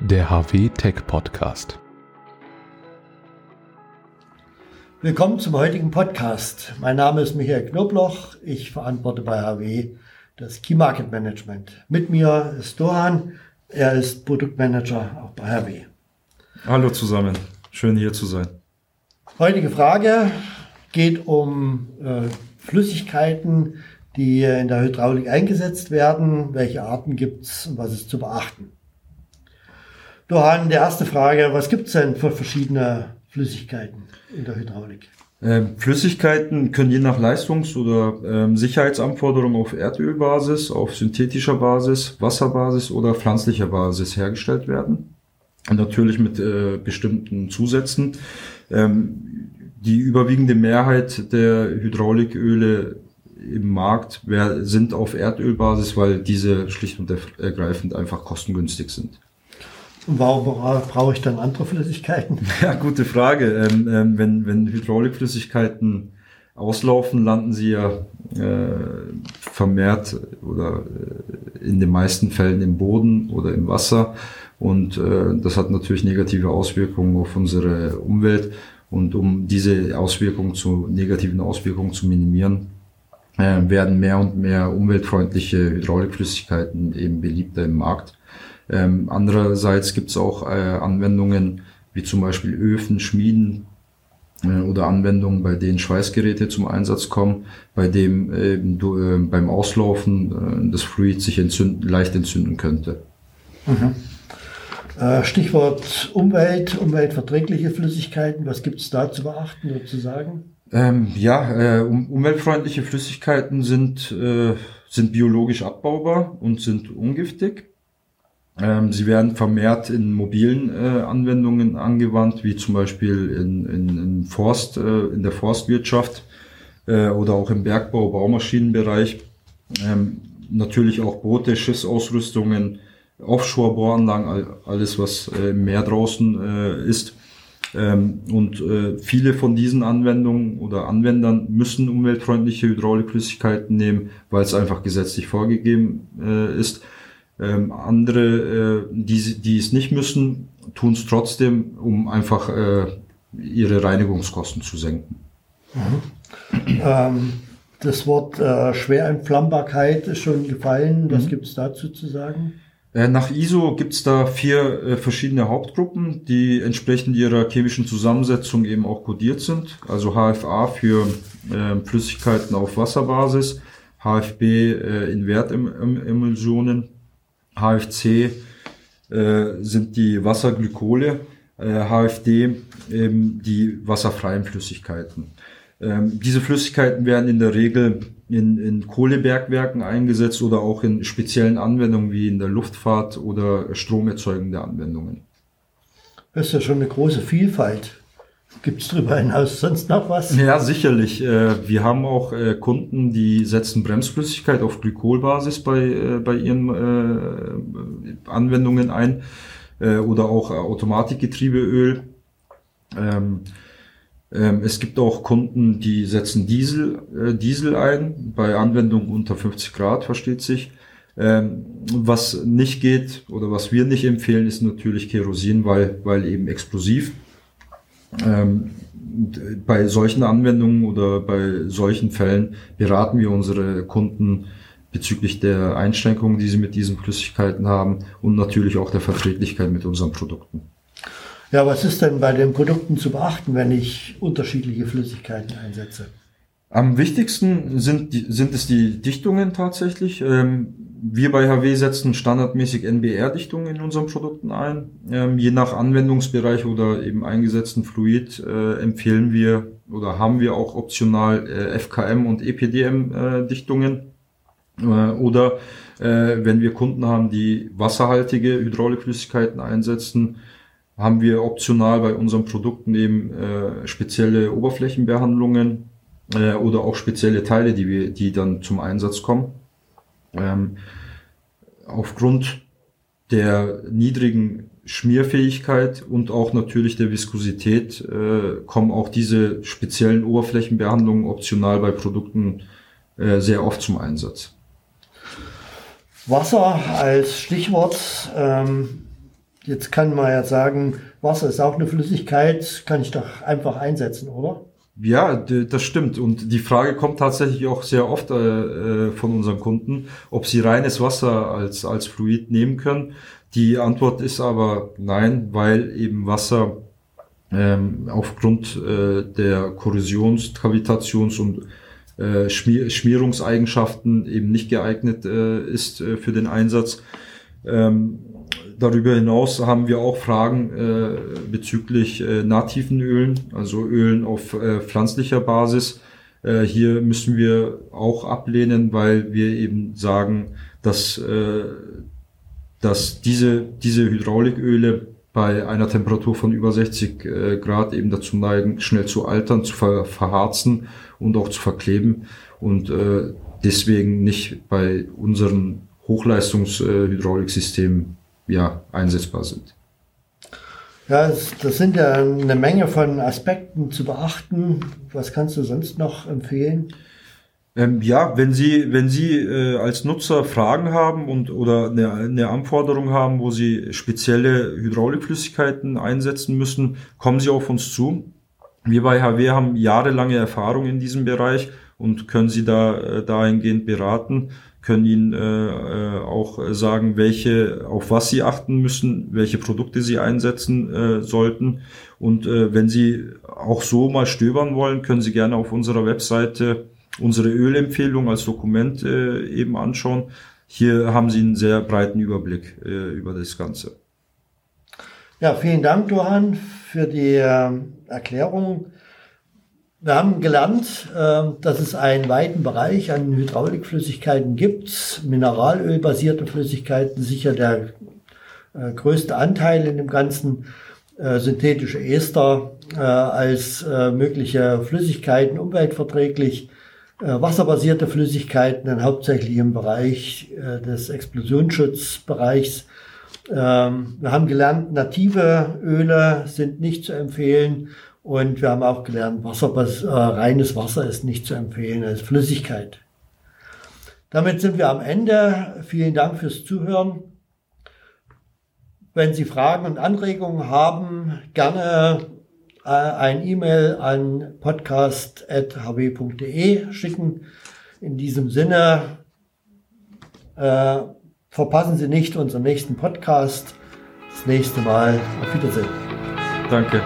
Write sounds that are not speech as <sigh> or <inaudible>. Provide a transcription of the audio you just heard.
der HW Tech Podcast. Willkommen zum heutigen Podcast. Mein Name ist Michael Knobloch. Ich verantworte bei HW das Key Market Management. Mit mir ist Dohan. Er ist Produktmanager auch bei HW. Hallo zusammen. Schön hier zu sein. Heutige Frage geht um äh, Flüssigkeiten, die in der Hydraulik eingesetzt werden. Welche Arten gibt es und was ist zu beachten? Dohan, die erste Frage, was gibt es denn für verschiedene Flüssigkeiten in der Hydraulik? Ähm, Flüssigkeiten können je nach Leistungs- oder ähm, Sicherheitsanforderungen auf Erdölbasis, auf synthetischer Basis, Wasserbasis oder pflanzlicher Basis hergestellt werden. Natürlich mit äh, bestimmten Zusätzen. Ähm, die überwiegende Mehrheit der Hydrauliköle im Markt sind auf Erdölbasis, weil diese schlicht und ergreifend einfach kostengünstig sind. Und warum brauche ich dann andere Flüssigkeiten? <laughs> Ja, gute Frage. Ähm, ähm, wenn, wenn Hydraulikflüssigkeiten auslaufen, landen sie ja äh, vermehrt oder äh, in den meisten Fällen im Boden oder im Wasser. Und äh, das hat natürlich negative Auswirkungen auf unsere Umwelt. Und um diese Auswirkungen zu, negativen Auswirkungen zu minimieren, äh, werden mehr und mehr umweltfreundliche Hydraulikflüssigkeiten eben beliebter im Markt. Ähm, andererseits gibt es auch äh, Anwendungen wie zum Beispiel Öfen, Schmieden äh, oder Anwendungen, bei denen Schweißgeräte zum Einsatz kommen, bei dem eben du, äh, beim Auslaufen äh, das Fluid sich entzünden, leicht entzünden könnte. Mhm. Äh, Stichwort Umwelt, umweltverträgliche Flüssigkeiten. Was gibt es da zu beachten oder zu sagen? Ähm, ja, äh, um, umweltfreundliche Flüssigkeiten sind, äh, sind biologisch abbaubar und sind ungiftig. Ähm, sie werden vermehrt in mobilen äh, Anwendungen angewandt, wie zum Beispiel in, in, in Forst, äh, in der Forstwirtschaft äh, oder auch im Bergbau, Baumaschinenbereich. Ähm, natürlich auch Boote, Schiffsausrüstungen, Offshore-Bohranlagen, alles was äh, im Meer draußen äh, ist. Ähm, und äh, viele von diesen Anwendungen oder Anwendern müssen umweltfreundliche Hydraulikflüssigkeiten nehmen, weil es einfach gesetzlich vorgegeben ist. Ähm, andere, äh, die, die es nicht müssen, tun es trotzdem, um einfach äh, ihre Reinigungskosten zu senken. Mhm. Ähm, das Wort äh, Schwerentflammbarkeit ist schon gefallen. Was mhm. gibt es dazu zu sagen? Äh, nach ISO gibt es da vier äh, verschiedene Hauptgruppen, die entsprechend ihrer chemischen Zusammensetzung eben auch kodiert sind. Also HFA für äh, Flüssigkeiten auf Wasserbasis, HFB in Wertemulsionen, HFC äh, sind die Wasserglykole, äh, HFD eben die wasserfreien Flüssigkeiten. Ähm, diese Flüssigkeiten werden in der Regel in, in Kohlebergwerken eingesetzt oder auch in speziellen Anwendungen wie in der Luftfahrt oder stromerzeugende Anwendungen. Das ist ja schon eine große Vielfalt. Gibt es darüber hinaus sonst noch was? Ja, sicherlich. Äh, wir haben auch äh, Kunden, die setzen Bremsflüssigkeit auf Glykolbasis bei, äh, bei ihren Anwendungen ein oder auch Automatikgetriebeöl. Ähm, ähm, es gibt auch Kunden, die setzen Diesel, Diesel ein, bei Anwendungen unter 50 Grad, versteht sich. Ähm, was nicht geht oder was wir nicht empfehlen, ist natürlich Kerosin, weil, weil eben explosiv. Ähm, bei solchen Anwendungen oder bei solchen Fällen beraten wir unsere Kunden bezüglich der Einschränkungen, die sie mit diesen Flüssigkeiten haben und natürlich auch der Verträglichkeit mit unseren Produkten. Ja, was ist denn bei den Produkten zu beachten, wenn ich unterschiedliche Flüssigkeiten einsetze? Am wichtigsten sind, sind es die Dichtungen tatsächlich. Ähm, wir bei HW setzen standardmäßig NBR-Dichtungen in unseren Produkten ein. Ähm, je nach Anwendungsbereich oder eben eingesetzten Fluid äh, empfehlen wir oder haben wir auch optional äh, FKM und EPDM-Dichtungen. Äh, oder wenn wir Kunden haben, die wasserhaltige Hydraulikflüssigkeiten einsetzen, haben wir optional bei unseren Produkten eben spezielle Oberflächenbehandlungen oder auch spezielle Teile, die wir, die dann zum Einsatz kommen. Ähm, aufgrund der niedrigen Schmierfähigkeit und auch natürlich der Viskosität äh, kommen auch diese speziellen Oberflächenbehandlungen optional bei Produkten äh, sehr oft zum Einsatz. Wasser als Stichwort. Ähm, Jetzt kann man ja sagen, Wasser ist auch eine Flüssigkeit, kann ich doch einfach einsetzen, oder? Ja, das stimmt. Und die Frage kommt tatsächlich auch sehr oft äh, äh, von unseren Kunden, ob sie reines Wasser als, als Fluid nehmen können. Die Antwort ist aber nein, weil eben Wasser ähm, aufgrund äh, der Korrosions-, Kavitations- und äh, Schmier Schmierungseigenschaften eben nicht geeignet äh, ist äh, für den Einsatz. Ähm, darüber hinaus haben wir auch Fragen äh, bezüglich äh, nativen Ölen, also Ölen auf äh, pflanzlicher Basis. Äh, hier müssen wir auch ablehnen, weil wir eben sagen, dass, äh, dass diese, diese Hydrauliköle bei einer Temperatur von über 60 äh, Grad eben dazu neigen, schnell zu altern, zu ver verharzen und auch zu verkleben und äh, deswegen nicht bei unseren Hochleistungshydrauliksystemen ja, einsetzbar sind. Ja, das sind ja eine Menge von Aspekten zu beachten. Was kannst du sonst noch empfehlen? Ähm, ja, wenn Sie, wenn Sie äh, als Nutzer Fragen haben und oder eine, eine Anforderung haben, wo Sie spezielle Hydraulikflüssigkeiten einsetzen müssen, kommen Sie auf uns zu. Wir bei HW haben jahrelange Erfahrung in diesem Bereich und können Sie da äh, dahingehend beraten können Ihnen äh, äh, auch sagen, welche, auf was Sie achten müssen, welche Produkte Sie einsetzen äh, sollten. Und äh, wenn Sie auch so mal stöbern wollen, können Sie gerne auf unserer Webseite unsere Ölempfehlung als Dokument äh, eben anschauen. Hier haben Sie einen sehr breiten Überblick äh, über das Ganze. Ja, vielen Dank, Johann, für die äh, Erklärung. Wir haben gelernt, ähm, dass es einen weiten Bereich an Hydraulikflüssigkeiten gibt. Mineralölbasierte Flüssigkeiten, sicher der äh, größte Anteil in dem Ganzen. Äh, synthetische Ester äh, als mögliche Flüssigkeiten umweltverträglich. Wasserbasierte Flüssigkeiten dann hauptsächlich im Bereich des Explosionsschutzbereichs. Ähm, wir haben gelernt, native Öle sind nicht zu empfehlen und wir haben auch gelernt, Wasser, äh, reines Wasser ist nicht zu empfehlen als Flüssigkeit. Damit sind wir am Ende. Vielen Dank fürs Zuhören. Wenn Sie Fragen und Anregungen haben, gerne äh, ein E-Mail an podcast.hw.de schicken. In diesem Sinne, äh, verpassen Sie nicht unseren nächsten Podcast. Das nächste Mal. Auf Wiedersehen. Danke.